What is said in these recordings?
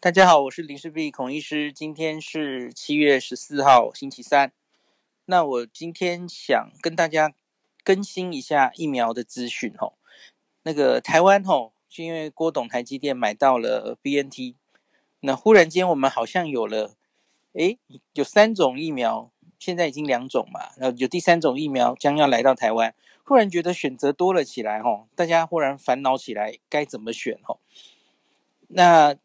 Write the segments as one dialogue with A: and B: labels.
A: 大家好，我是林氏璧孔医师。今天是七月十四号，星期三。那我今天想跟大家更新一下疫苗的资讯吼。那个台湾吼，就因为郭董台积电买到了 BNT，那忽然间我们好像有了，诶，有三种疫苗，现在已经两种嘛，然后有第三种疫苗将要来到台湾，忽然觉得选择多了起来吼，大家忽然烦恼起来该怎么选吼。那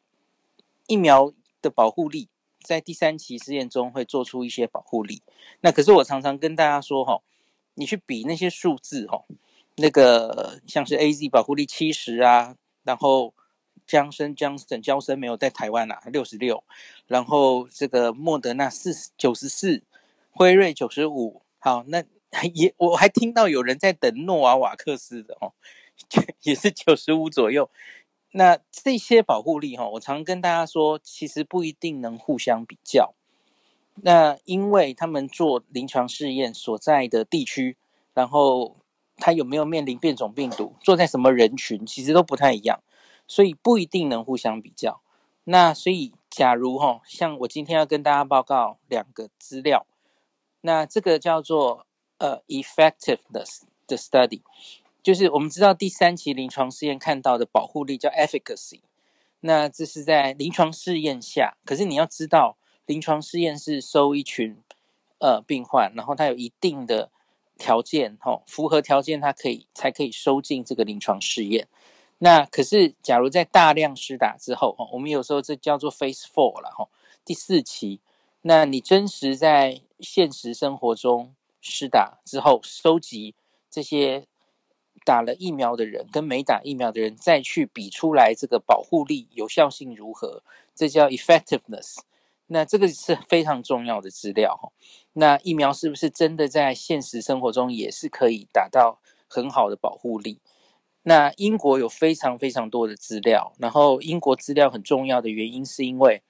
A: 疫苗的保护力在第三期试验中会做出一些保护力。那可是我常常跟大家说哈，你去比那些数字哈，那个像是 AZ 保护力七十啊，然后江森江省娇生没有在台湾啊，六十六，然后这个莫德纳四十九十四，辉瑞九十五，好，那 也我还听到有人在等诺瓦瓦克斯的哦，也是九十五左右。那这些保护力哈，我常跟大家说，其实不一定能互相比较。那因为他们做临床试验所在的地区，然后他有没有面临变种病毒，做在什么人群，其实都不太一样，所以不一定能互相比较。那所以，假如哈，像我今天要跟大家报告两个资料，那这个叫做呃 effectiveness 的 study。就是我们知道第三期临床试验看到的保护力叫 efficacy，那这是在临床试验下。可是你要知道，临床试验是收一群呃病患，然后他有一定的条件，吼，符合条件他可以才可以收进这个临床试验。那可是假如在大量施打之后，吼，我们有时候这叫做 phase four 了，吼，第四期。那你真实在现实生活中施打之后，收集这些。打了疫苗的人跟没打疫苗的人再去比出来这个保护力有效性如何，这叫 effectiveness。那这个是非常重要的资料。那疫苗是不是真的在现实生活中也是可以达到很好的保护力？那英国有非常非常多的资料，然后英国资料很重要的原因是因为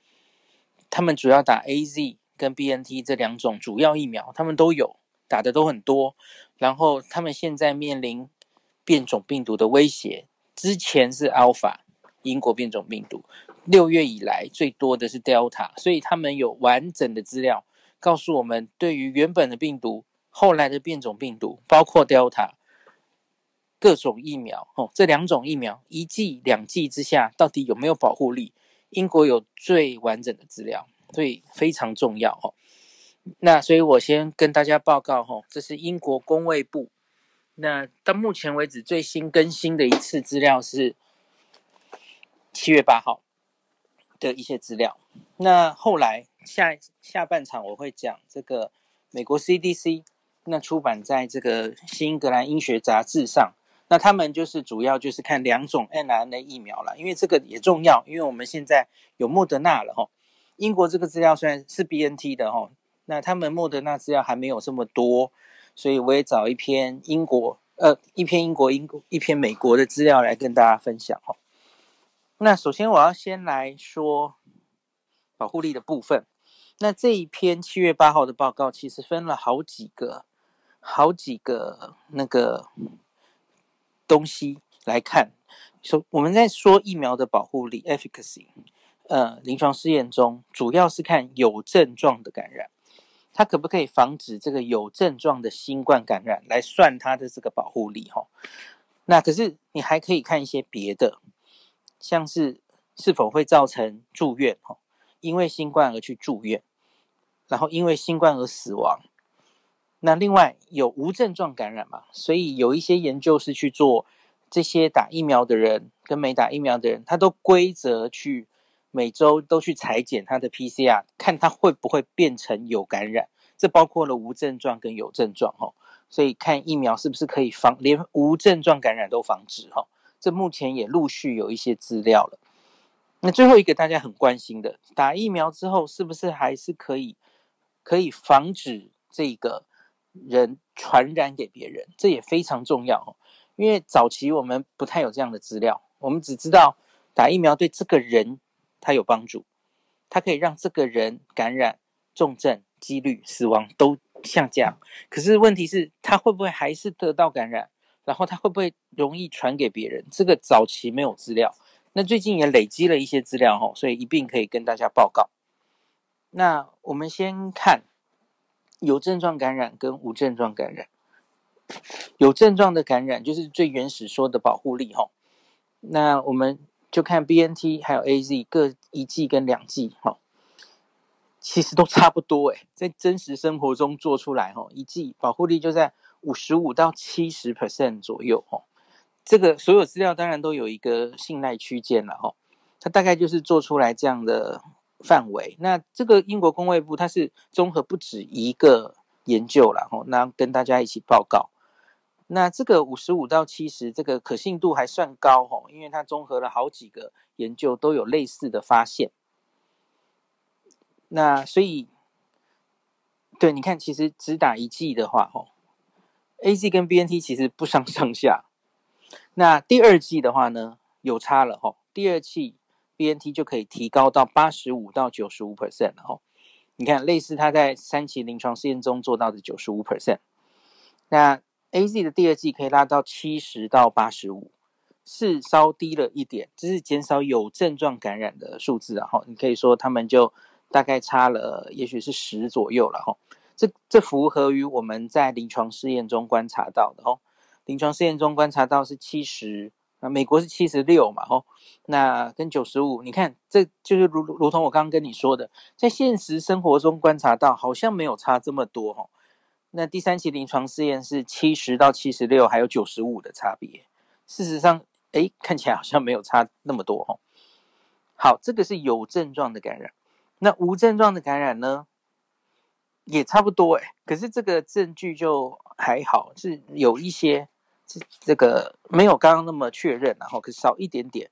A: 他们主要打 AZ 跟 BNT 这两种主要疫苗，他们都有打的都很多，然后他们现在面临。变种病毒的威胁，之前是 Alpha 英国变种病毒，六月以来最多的是 Delta，所以他们有完整的资料告诉我们，对于原本的病毒，后来的变种病毒，包括 Delta，各种疫苗哦，这两种疫苗一剂两剂之下到底有没有保护力？英国有最完整的资料，所以非常重要哦。那所以我先跟大家报告哦，这是英国公卫部。那到目前为止，最新更新的一次资料是七月八号的一些资料。那后来下下半场我会讲这个美国 CDC，那出版在这个新英格兰医学杂志上。那他们就是主要就是看两种 mRNA 疫苗了，因为这个也重要，因为我们现在有莫德纳了哈。英国这个资料虽然是 BNT 的哈，那他们莫德纳资料还没有这么多。所以我也找一篇英国，呃，一篇英国、英国一篇美国的资料来跟大家分享哦。那首先我要先来说保护力的部分。那这一篇七月八号的报告其实分了好几个、好几个那个东西来看。说我们在说疫苗的保护力 （efficacy），呃，临床试验中主要是看有症状的感染。它可不可以防止这个有症状的新冠感染，来算它的这个保护力？哈，那可是你还可以看一些别的，像是是否会造成住院？哈，因为新冠而去住院，然后因为新冠而死亡。那另外有无症状感染嘛？所以有一些研究是去做这些打疫苗的人跟没打疫苗的人，他都规则去。每周都去裁剪他的 PCR，看他会不会变成有感染，这包括了无症状跟有症状哈，所以看疫苗是不是可以防，连无症状感染都防止哈，这目前也陆续有一些资料了。那最后一个大家很关心的，打疫苗之后是不是还是可以可以防止这个人传染给别人？这也非常重要哈，因为早期我们不太有这样的资料，我们只知道打疫苗对这个人。它有帮助，它可以让这个人感染重症几率、死亡都下降。可是问题是，他会不会还是得到感染？然后他会不会容易传给别人？这个早期没有资料，那最近也累积了一些资料哈，所以一并可以跟大家报告。那我们先看有症状感染跟无症状感染。有症状的感染就是最原始说的保护力哈。那我们就看 BNT 还有 AZ 各一剂跟两剂哈。其实都差不多诶，在真实生活中做出来哈，一剂保护力就在五十五到七十 percent 左右哈。这个所有资料当然都有一个信赖区间了哈，它大概就是做出来这样的范围。那这个英国公卫部它是综合不止一个研究了哈，那跟大家一起报告。那这个五十五到七十这个可信度还算高哈，因为它综合了好几个研究都有类似的发现。那所以，对，你看，其实只打一剂的话，吼，AZ 跟 BNT 其实不相上下。那第二剂的话呢，有差了，吼，第二剂 BNT 就可以提高到八十五到九十五 percent 了，吼。你看，类似他在三期临床试验中做到的九十五 percent。那 AZ 的第二季可以拉到七十到八十五，是稍低了一点，只是减少有症状感染的数字，然后你可以说他们就。大概差了，也许是十左右了哈。这这符合于我们在临床试验中观察到的哦。临床试验中观察到是七十，啊，美国是七十六嘛吼。那跟九十五，你看这就是如如同我刚刚跟你说的，在现实生活中观察到好像没有差这么多哈。那第三期临床试验是七十到七十六，还有九十五的差别。事实上，哎，看起来好像没有差那么多哈。好，这个是有症状的感染。那无症状的感染呢，也差不多哎，可是这个证据就还好，是有一些这这个没有刚刚那么确认，然后可是少一点点，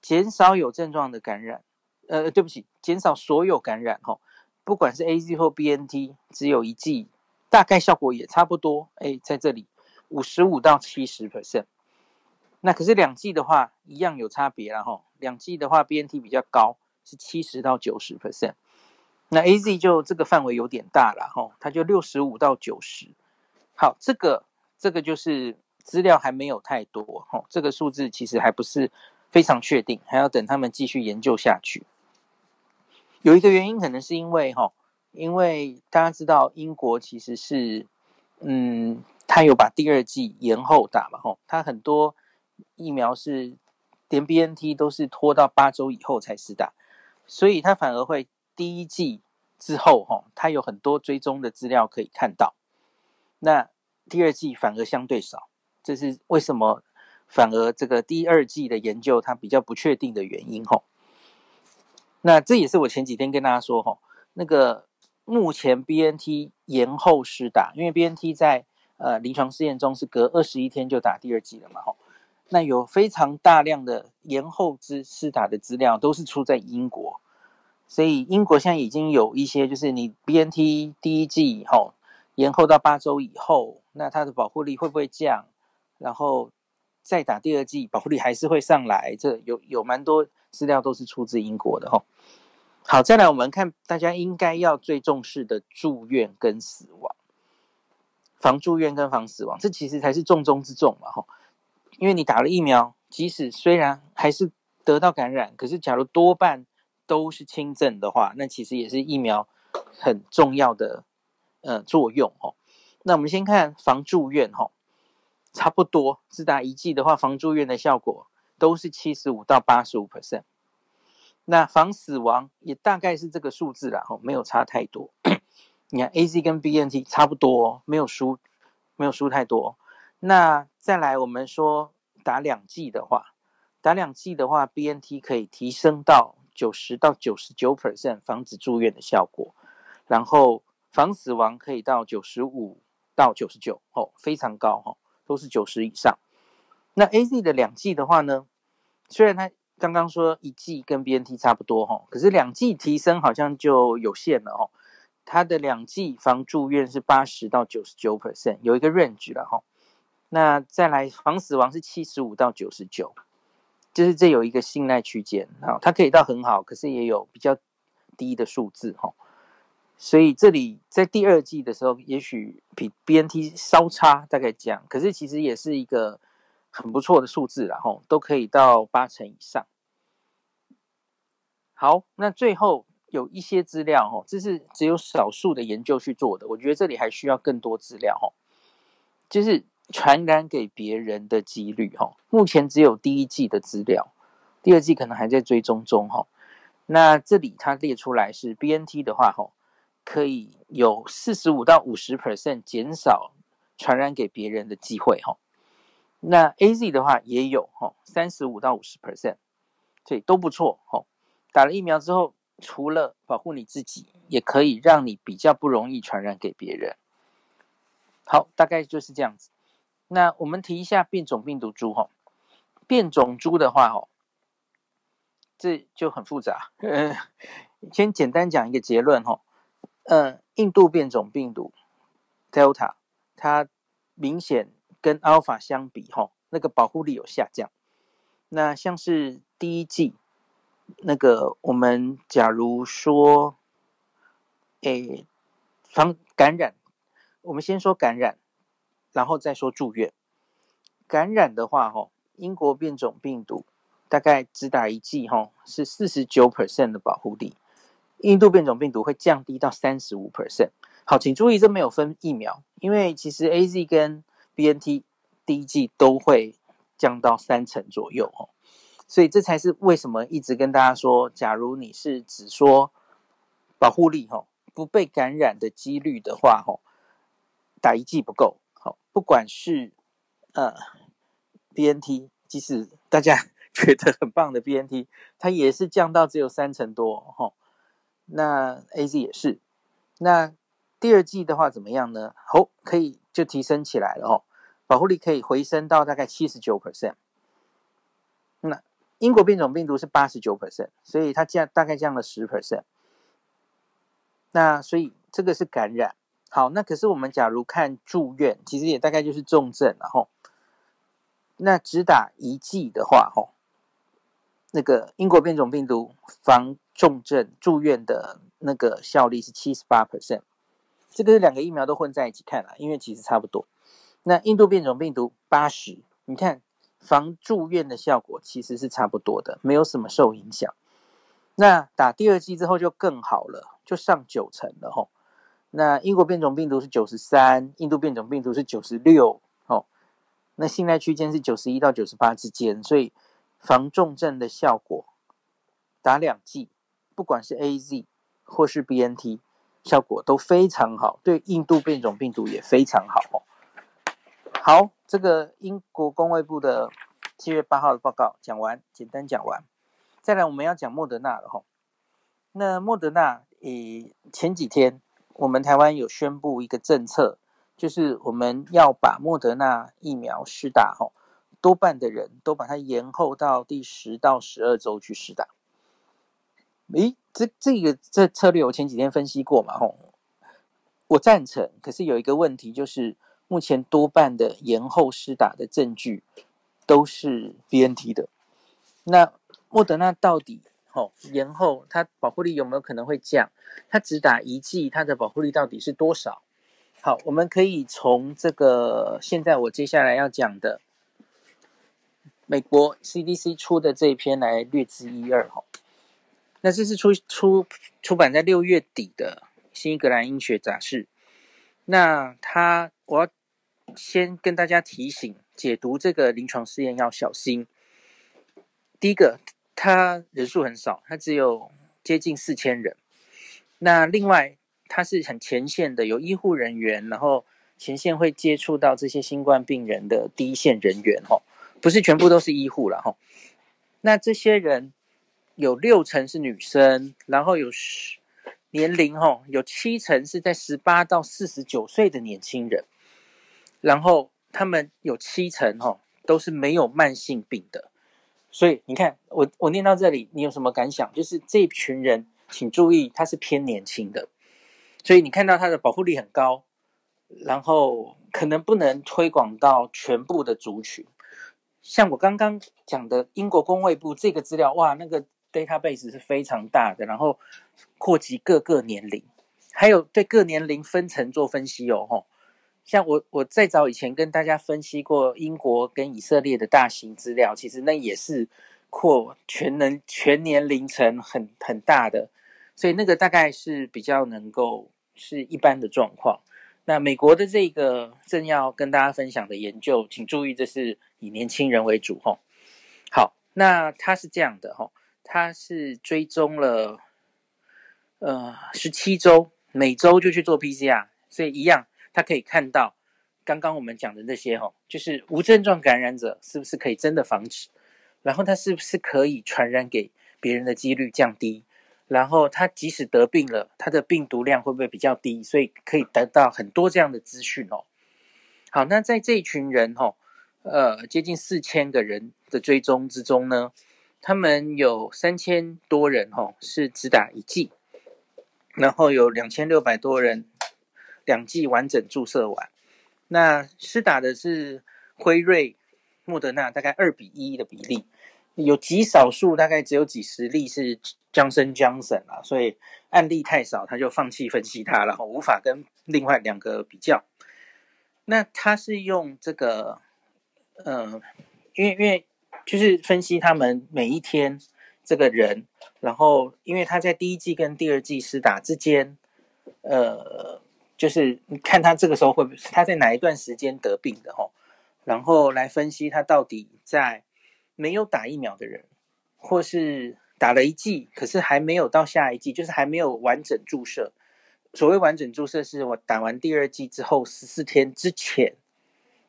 A: 减少有症状的感染，呃，对不起，减少所有感染哈，不管是 AZ 或 BNT，只有一剂，大概效果也差不多，哎，在这里五十五到七十 percent，那可是两剂的话一样有差别了哈，两剂的话 BNT 比较高。是七十到九十 percent，那 AZ 就这个范围有点大了哈，它就六十五到九十。好，这个这个就是资料还没有太多哈，这个数字其实还不是非常确定，还要等他们继续研究下去。有一个原因可能是因为哈，因为大家知道英国其实是嗯，他有把第二季延后打嘛吼，他很多疫苗是连 BNT 都是拖到八周以后才施打。所以它反而会第一季之后，吼，它有很多追踪的资料可以看到。那第二季反而相对少，这是为什么？反而这个第二季的研究它比较不确定的原因，吼。那这也是我前几天跟大家说，吼，那个目前 BNT 延后施打，因为 BNT 在呃临床试验中是隔二十一天就打第二剂了嘛，哈。那有非常大量的延后之施打的资料，都是出在英国，所以英国现在已经有一些，就是你 BNT 第一剂以后延后到八周以后，那它的保护力会不会降？然后再打第二剂，保护力还是会上来？这有有蛮多资料都是出自英国的哈。好，再来我们看大家应该要最重视的住院跟死亡，防住院跟防死亡，这其实才是重中之重嘛哈。因为你打了疫苗，即使虽然还是得到感染，可是假如多半都是轻症的话，那其实也是疫苗很重要的呃作用哦。那我们先看防住院哈，差不多只打一剂的话，防住院的效果都是七十五到八十五 percent。那防死亡也大概是这个数字啦，哈，没有差太多。你看 AZ 跟 BNT 差不多，没有输，没有输太多。那再来，我们说打两剂的话，打两剂的话，BNT 可以提升到九十到九十九 percent 防止住院的效果，然后防死亡可以到九十五到九十九哦，非常高哈，都是九十以上。那 AZ 的两剂的话呢，虽然它刚刚说一剂跟 BNT 差不多哈，可是两剂提升好像就有限了哦。它的两剂防住院是八十到九十九 percent，有一个 range 了哈。那再来防死亡是七十五到九十九，就是这有一个信赖区间啊，它可以到很好，可是也有比较低的数字哈。所以这里在第二季的时候，也许比 BNT 稍差，大概这样，可是其实也是一个很不错的数字啦，吼，都可以到八成以上。好，那最后有一些资料哦，这是只有少数的研究去做的，我觉得这里还需要更多资料哦，就是传染给别人的几率哈，目前只有第一季的资料，第二季可能还在追踪中哈。那这里它列出来是 BNT 的话哈，可以有四十五到五十 percent 减少传染给别人的机会哈。那 AZ 的话也有哈，三十五到五十 percent，所以都不错哈。打了疫苗之后，除了保护你自己，也可以让你比较不容易传染给别人。好，大概就是这样子。那我们提一下变种病毒株哈，变种株的话哈，这就很复杂。嗯，先简单讲一个结论哈。嗯，印度变种病毒 Delta，它明显。跟 Alpha 相比，哈，那个保护力有下降。那像是第一季，那个我们假如说，诶，防感染，我们先说感染，然后再说住院。感染的话，哈，英国变种病毒大概只打一剂，哈，是四十九 percent 的保护力。印度变种病毒会降低到三十五 percent。好，请注意，这没有分疫苗，因为其实 AZ 跟 BNT 第一剂都会降到三成左右哦，所以这才是为什么一直跟大家说，假如你是只说保护力哈，不被感染的几率的话哈，打一剂不够好，不管是呃 BNT，即使大家 觉得很棒的 BNT，它也是降到只有三成多哈，那 AZ 也是，那第二剂的话怎么样呢？好，可以。就提升起来了哦，保护力可以回升到大概七十九 percent。那英国变种病毒是八十九 percent，所以它降大概降了十 percent。那所以这个是感染。好，那可是我们假如看住院，其实也大概就是重症，然后那只打一剂的话，吼，那个英国变种病毒防重症住院的那个效力是七十八 percent。这个是两个疫苗都混在一起看了，因为其实差不多。那印度变种病毒八十，你看防住院的效果其实是差不多的，没有什么受影响。那打第二剂之后就更好了，就上九成了吼。那英国变种病毒是九十三，印度变种病毒是九十六，吼。那信赖区间是九十一到九十八之间，所以防重症的效果打两剂，不管是 AZ 或是 BNT。效果都非常好，对印度变种病毒也非常好哦。好，这个英国公卫部的七月八号的报告讲完，简单讲完。再来，我们要讲莫德纳了哈。那莫德纳，诶，前几天我们台湾有宣布一个政策，就是我们要把莫德纳疫苗施打哈，多半的人都把它延后到第十到十二周去施打。诶，这这个这策略我前几天分析过嘛，吼，我赞成。可是有一个问题，就是目前多半的延后施打的证据都是 BNT 的。那莫德纳到底哦延后，它保护力有没有可能会降？它只打一剂，它的保护力到底是多少？好，我们可以从这个现在我接下来要讲的美国 CDC 出的这一篇来略知一二，哈。那这是出出出版在六月底的《新英格兰医学杂志》。那他，我要先跟大家提醒，解读这个临床试验要小心。第一个，他人数很少，他只有接近四千人。那另外，他是很前线的，有医护人员，然后前线会接触到这些新冠病人的第一线人员，吼，不是全部都是医护了，吼。那这些人。有六成是女生，然后有十年龄哈，有七成是在十八到四十九岁的年轻人，然后他们有七成哈都是没有慢性病的，所以你看我我念到这里，你有什么感想？就是这群人，请注意，他是偏年轻的，所以你看到他的保护力很高，然后可能不能推广到全部的族群，像我刚刚讲的英国公卫部这个资料，哇，那个。database 是非常大的，然后扩及各个年龄，还有对各年龄分层做分析哦，吼，像我我再早以前跟大家分析过英国跟以色列的大型资料，其实那也是扩全能全年龄层很很大的，所以那个大概是比较能够是一般的状况。那美国的这个正要跟大家分享的研究，请注意，这是以年轻人为主吼。好，那它是这样的吼，它是追踪了呃十七周，每周就去做 PCR，所以一样，他可以看到。刚刚我们讲的那些哈，就是无症状感染者是不是可以真的防止？然后他是不是可以传染给别人的几率降低？然后他即使得病了，他的病毒量会不会比较低？所以可以得到很多这样的资讯哦。好，那在这一群人哈，呃，接近四千个人的追踪之中呢，他们有三千多人哈是只打一剂，然后有两千六百多人两剂完整注射完。那施打的是辉瑞、莫德纳，大概二比一的比例，有极少数，大概只有几十例是 Johnson Johnson 啊，所以案例太少，他就放弃分析它了，然后无法跟另外两个比较。那他是用这个，呃，因为因为就是分析他们每一天这个人，然后因为他在第一季跟第二季施打之间，呃。就是你看他这个时候会不会他在哪一段时间得病的吼，然后来分析他到底在没有打疫苗的人，或是打了一剂可是还没有到下一剂，就是还没有完整注射。所谓完整注射是我打完第二剂之后十四天之前，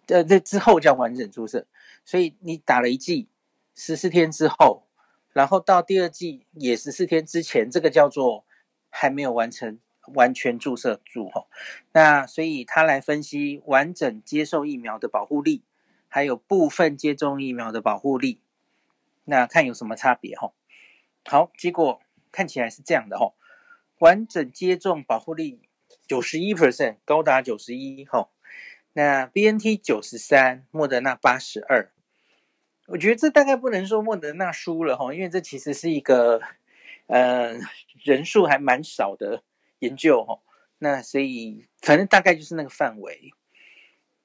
A: 呃，这之后叫完整注射。所以你打了一剂十四天之后，然后到第二剂也十四天之前，这个叫做还没有完成。完全注射住吼，那所以他来分析完整接受疫苗的保护力，还有部分接种疫苗的保护力，那看有什么差别吼。好，结果看起来是这样的吼，完整接种保护力九十一 percent，高达九十一吼。那 BNT 九十三，莫德纳八十二。我觉得这大概不能说莫德纳输了吼，因为这其实是一个呃人数还蛮少的。研究哈，那所以反正大概就是那个范围。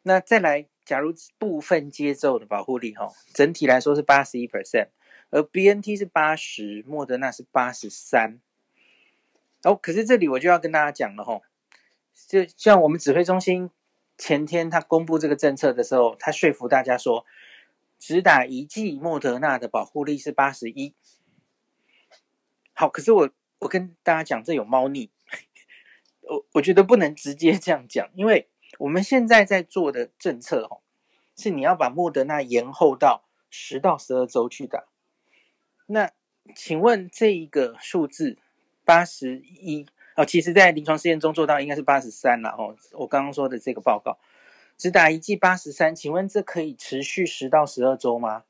A: 那再来，假如部分接种的保护力哈，整体来说是八十一 percent，而 BNT 是八十，莫德纳是八十三。哦，可是这里我就要跟大家讲了哈，就像我们指挥中心前天他公布这个政策的时候，他说服大家说，只打一剂莫德纳的保护力是八十一。好，可是我我跟大家讲，这有猫腻。我我觉得不能直接这样讲，因为我们现在在做的政策哦，是你要把莫德纳延后到十到十二周去打。那请问这一个数字八十一哦，其实在临床试验中做到应该是八十三了哦。我刚刚说的这个报告只打一剂八十三，请问这可以持续十到十二周吗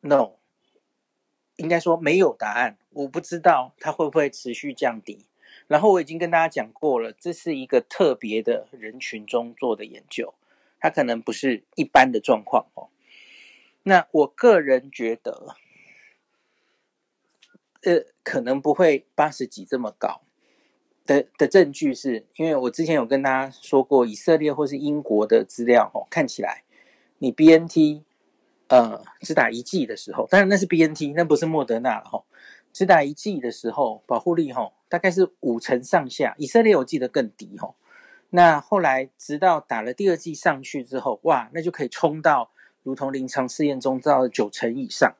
A: ？No，应该说没有答案，我不知道它会不会持续降低。然后我已经跟大家讲过了，这是一个特别的人群中做的研究，它可能不是一般的状况哦。那我个人觉得，呃，可能不会八十几这么高的的证据是，因为我之前有跟大家说过，以色列或是英国的资料哦，看起来你 BNT 呃只打一剂的时候，当然那是 BNT，那不是莫德纳了哈。只打一剂的时候，保护力吼大概是五成上下。以色列我记得更低吼。那后来直到打了第二剂上去之后，哇，那就可以冲到如同临床试验中到九成以上。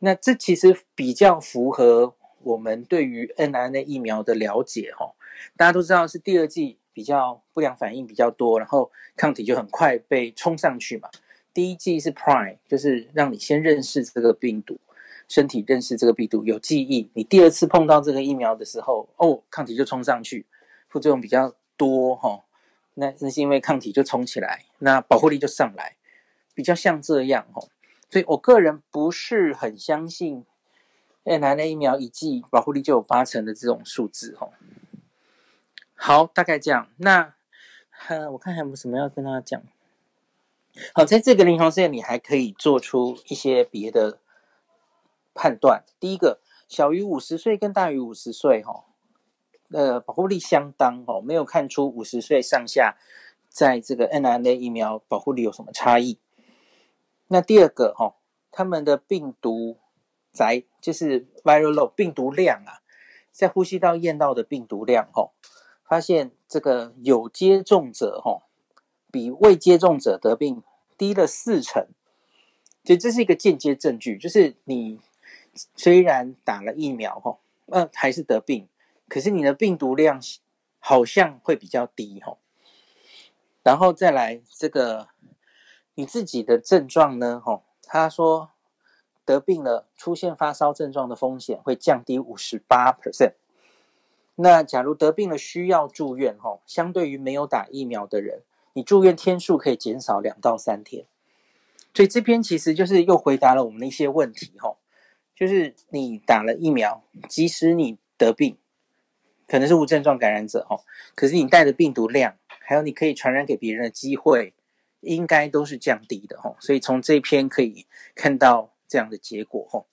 A: 那这其实比较符合我们对于 mRNA 疫苗的了解吼。大家都知道是第二剂比较不良反应比较多，然后抗体就很快被冲上去嘛。第一剂是 Prime，就是让你先认识这个病毒。身体认识这个病毒有记忆，你第二次碰到这个疫苗的时候，哦，抗体就冲上去，副作用比较多哈、哦，那那是因为抗体就冲起来，那保护力就上来，比较像这样哈、哦，所以我个人不是很相信，哎，来了疫苗一剂保护力就有八成的这种数字哈、哦。好，大概这样，那，呃，我看还有没有什么要跟大家讲。好，在这个临床试验里还可以做出一些别的。判断第一个，小于五十岁跟大于五十岁，哈，呃，保护力相当，哦，没有看出五十岁上下在这个 mRNA 疫苗保护力有什么差异。那第二个，哈，他们的病毒载就是 viral load 病毒量啊，在呼吸道验到的病毒量吼，发现这个有接种者吼，比未接种者得病低了四成，所以这是一个间接证据，就是你虽然打了疫苗哈，呃，还是得病，可是你的病毒量好像会比较低哈。然后再来这个你自己的症状呢？哈，他说得病了，出现发烧症状的风险会降低五十八 percent。那假如得病了需要住院，哈，相对于没有打疫苗的人，你住院天数可以减少两到三天。所以这篇其实就是又回答了我们的一些问题，吼，就是你打了疫苗，即使你得病，可能是无症状感染者，吼，可是你带的病毒量。还有你可以传染给别人的机会，应该都是降低的吼，所以从这篇可以看到这样的结果吼。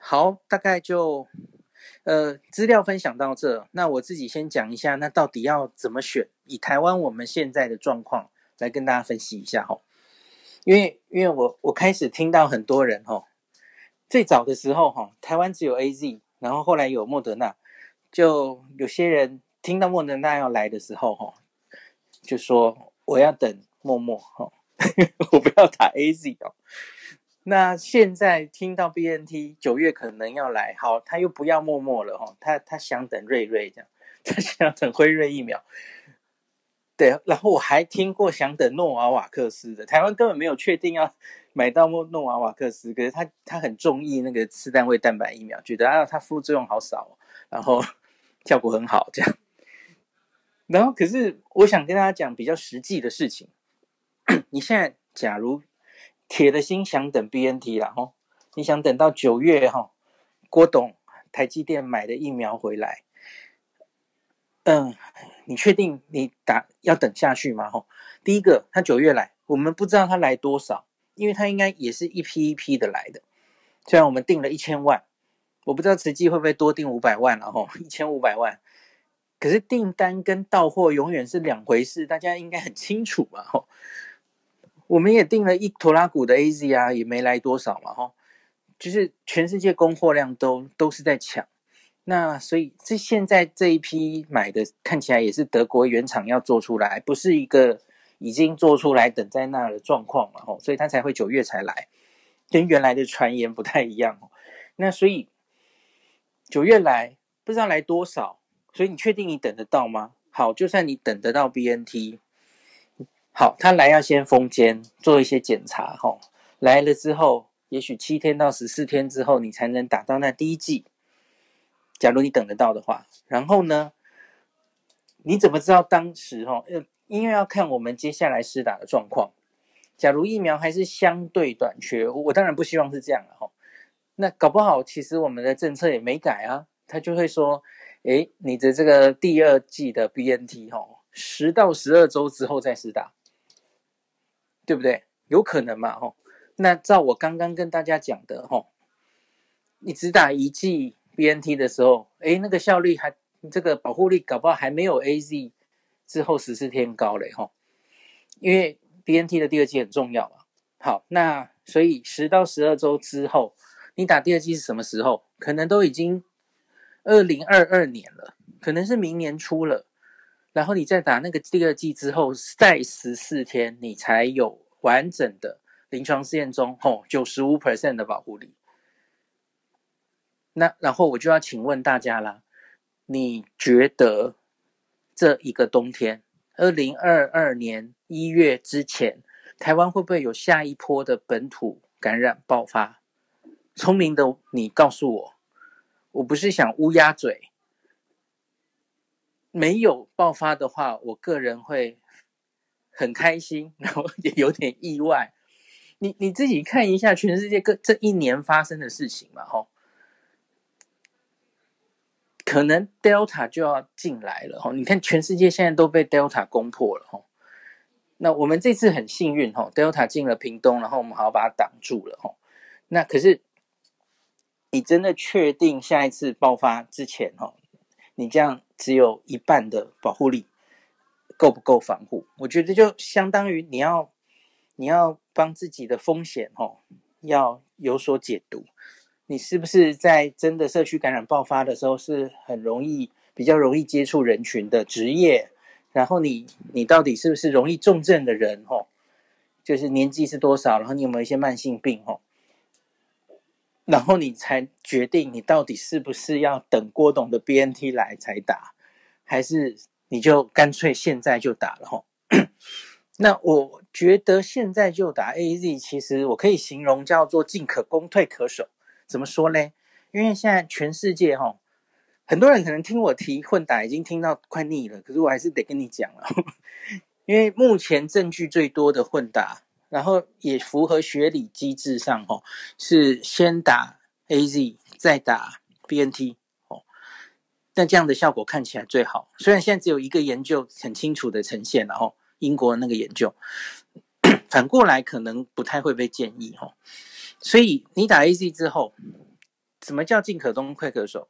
A: 好，大概就呃资料分享到这，那我自己先讲一下，那到底要怎么选？以台湾我们现在的状况来跟大家分析一下吼。因为因为我我开始听到很多人吼，最早的时候哈，台湾只有 AZ，然后后来有莫德纳，就有些人听到莫德纳要来的时候哈。就说我要等默默哈，我不要打 AZ 哦。那现在听到 BNT 九月可能要来，好，他又不要默默了哈，他他想等瑞瑞这样，他想等辉瑞疫苗。对，然后我还听过想等诺瓦瓦克斯的，台湾根本没有确定要买到诺诺瓦瓦克斯，可是他他很中意那个次单位蛋白疫苗，觉得啊它副作用好少，然后 效果很好这样。然后，可是我想跟大家讲比较实际的事情。你现在假如铁了心想等 BNT 了哈，你想等到九月哈，郭董台积电买的疫苗回来，嗯，你确定你打要等下去吗？哈，第一个，他九月来，我们不知道他来多少，因为他应该也是一批一批的来的。虽然我们订了一千万，我不知道慈济会不会多订五百万了哈，一千五百万。可是订单跟到货永远是两回事，大家应该很清楚嘛，吼。我们也订了一拖拉库的 AZ 啊，也没来多少嘛，吼。就是全世界供货量都都是在抢，那所以这现在这一批买的看起来也是德国原厂要做出来，不是一个已经做出来等在那的状况嘛，吼，所以他才会九月才来，跟原来的传言不太一样。那所以九月来不知道来多少。所以你确定你等得到吗？好，就算你等得到 BNT，好，他来要先封监做一些检查，吼，来了之后，也许七天到十四天之后，你才能打到那第一剂。假如你等得到的话，然后呢，你怎么知道当时吼？呃，因为要看我们接下来施打的状况。假如疫苗还是相对短缺，我当然不希望是这样了，吼。那搞不好，其实我们的政策也没改啊，他就会说。诶，你的这个第二剂的 BNT 吼，十到十二周之后再施打，对不对？有可能嘛吼？那照我刚刚跟大家讲的吼，你只打一剂 BNT 的时候，诶，那个效率还这个保护力搞不好还没有 AZ 之后十四天高嘞吼，因为 BNT 的第二剂很重要嘛。好，那所以十到十二周之后，你打第二剂是什么时候？可能都已经。二零二二年了，可能是明年初了，然后你再打那个第二剂之后，再十四天，你才有完整的临床试验中吼九十五 percent 的保护力。那然后我就要请问大家啦，你觉得这一个冬天，二零二二年一月之前，台湾会不会有下一波的本土感染爆发？聪明的你告诉我。我不是想乌鸦嘴，没有爆发的话，我个人会很开心，然后也有点意外。你你自己看一下全世界各这一年发生的事情嘛，吼，可能 Delta 就要进来了，吼，你看全世界现在都被 Delta 攻破了，吼，那我们这次很幸运，吼，Delta 进了屏东，然后我们好好把它挡住了，吼，那可是。你真的确定下一次爆发之前，哈，你这样只有一半的保护力够不够防护？我觉得就相当于你要你要帮自己的风险，哈，要有所解读。你是不是在真的社区感染爆发的时候，是很容易比较容易接触人群的职业？然后你你到底是不是容易重症的人？吼，就是年纪是多少？然后你有没有一些慢性病？吼，然后你才决定你到底是不是要等郭董的 BNT 来才打，还是你就干脆现在就打了？吼，那我觉得现在就打 AZ，其实我可以形容叫做进可攻退可守。怎么说呢？因为现在全世界吼。很多人可能听我提混打已经听到快腻了，可是我还是得跟你讲了，因为目前证据最多的混打，然后也符合学理机制上哦，是先打 AZ 再打 BNT 哦，但这样的效果看起来最好。虽然现在只有一个研究很清楚的呈现了哦，英国那个研究，反过来可能不太会被建议哦。所以你打 AZ 之后，什么叫进可攻退可守？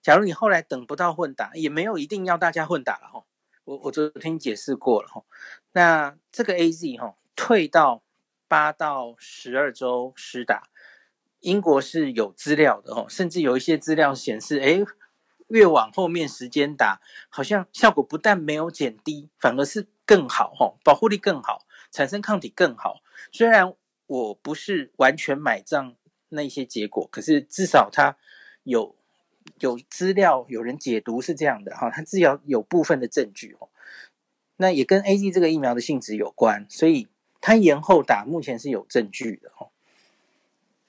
A: 假如你后来等不到混打，也没有一定要大家混打了哈。我我昨天解释过了哈。那这个 AZ 哈，退到八到十二周施打，英国是有资料的哈，甚至有一些资料显示，哎，越往后面时间打，好像效果不但没有减低，反而是更好哈，保护力更好，产生抗体更好。虽然我不是完全买账那些结果，可是至少它有。有资料，有人解读是这样的哈，它至少有部分的证据哦。那也跟 AZ 这个疫苗的性质有关，所以它延后打目前是有证据的哈。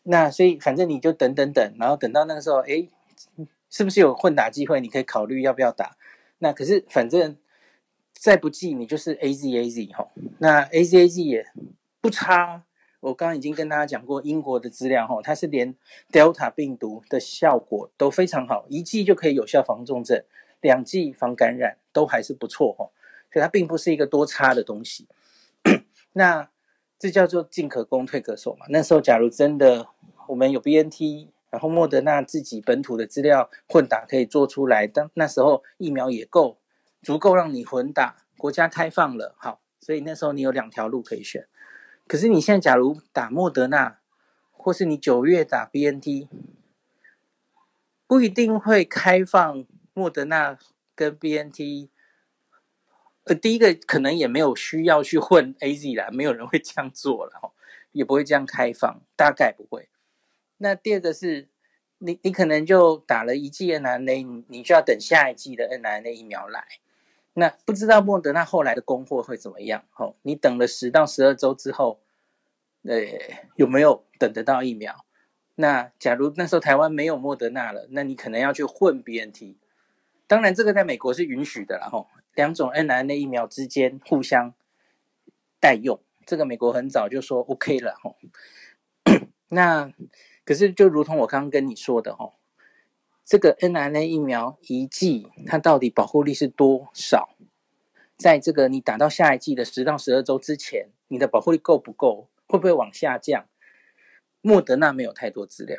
A: 那所以反正你就等等等，然后等到那个时候，哎，是不是有混打机会？你可以考虑要不要打。那可是反正再不济，你就是 AZ AZ 哈。那 AZ AZ 也不差。我刚刚已经跟大家讲过英国的资料哈，它是连 Delta 病毒的效果都非常好，一剂就可以有效防重症，两剂防感染都还是不错哈，所以它并不是一个多差的东西。那这叫做进可攻退可守嘛。那时候假如真的我们有 BNT，然后莫德纳自己本土的资料混打可以做出来，当那时候疫苗也够足够让你混打，国家开放了，好，所以那时候你有两条路可以选。可是你现在假如打莫德纳，或是你九月打 BNT，不一定会开放莫德纳跟 BNT。呃，第一个可能也没有需要去混 AZ 啦，没有人会这样做了，也不会这样开放，大概不会。那第二个是，你你可能就打了一剂 n r n a 你就要等下一剂的 n r n a 疫苗来。那不知道莫德纳后来的供货会怎么样？吼，你等了十到十二周之后，呃，有没有等得到疫苗？那假如那时候台湾没有莫德纳了，那你可能要去混 BNT。当然，这个在美国是允许的啦，吼，两种 n r n a 疫苗之间互相代用，这个美国很早就说 OK 了，吼。那可是就如同我刚刚跟你说的，吼。这个 mRNA 疫苗一剂，它到底保护力是多少？在这个你打到下一季的十到十二周之前，你的保护力够不够？会不会往下降？莫德纳没有太多资料。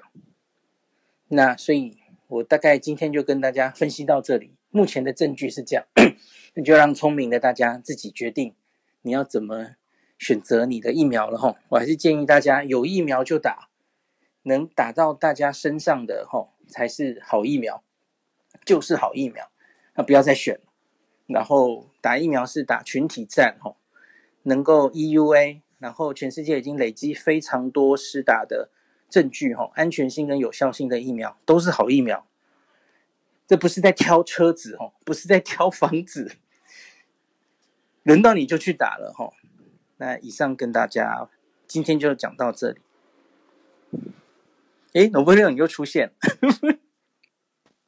A: 那所以，我大概今天就跟大家分析到这里。目前的证据是这样，那就让聪明的大家自己决定，你要怎么选择你的疫苗了哈。我还是建议大家有疫苗就打，能打到大家身上的哈。才是好疫苗，就是好疫苗，那不要再选。然后打疫苗是打群体战，吼，能够 EUA，然后全世界已经累积非常多施打的证据，吼，安全性跟有效性的疫苗都是好疫苗。这不是在挑车子，吼，不是在挑房子，轮到你就去打了，吼。那以上跟大家今天就讲到这里。诶，罗伯特，你又出现。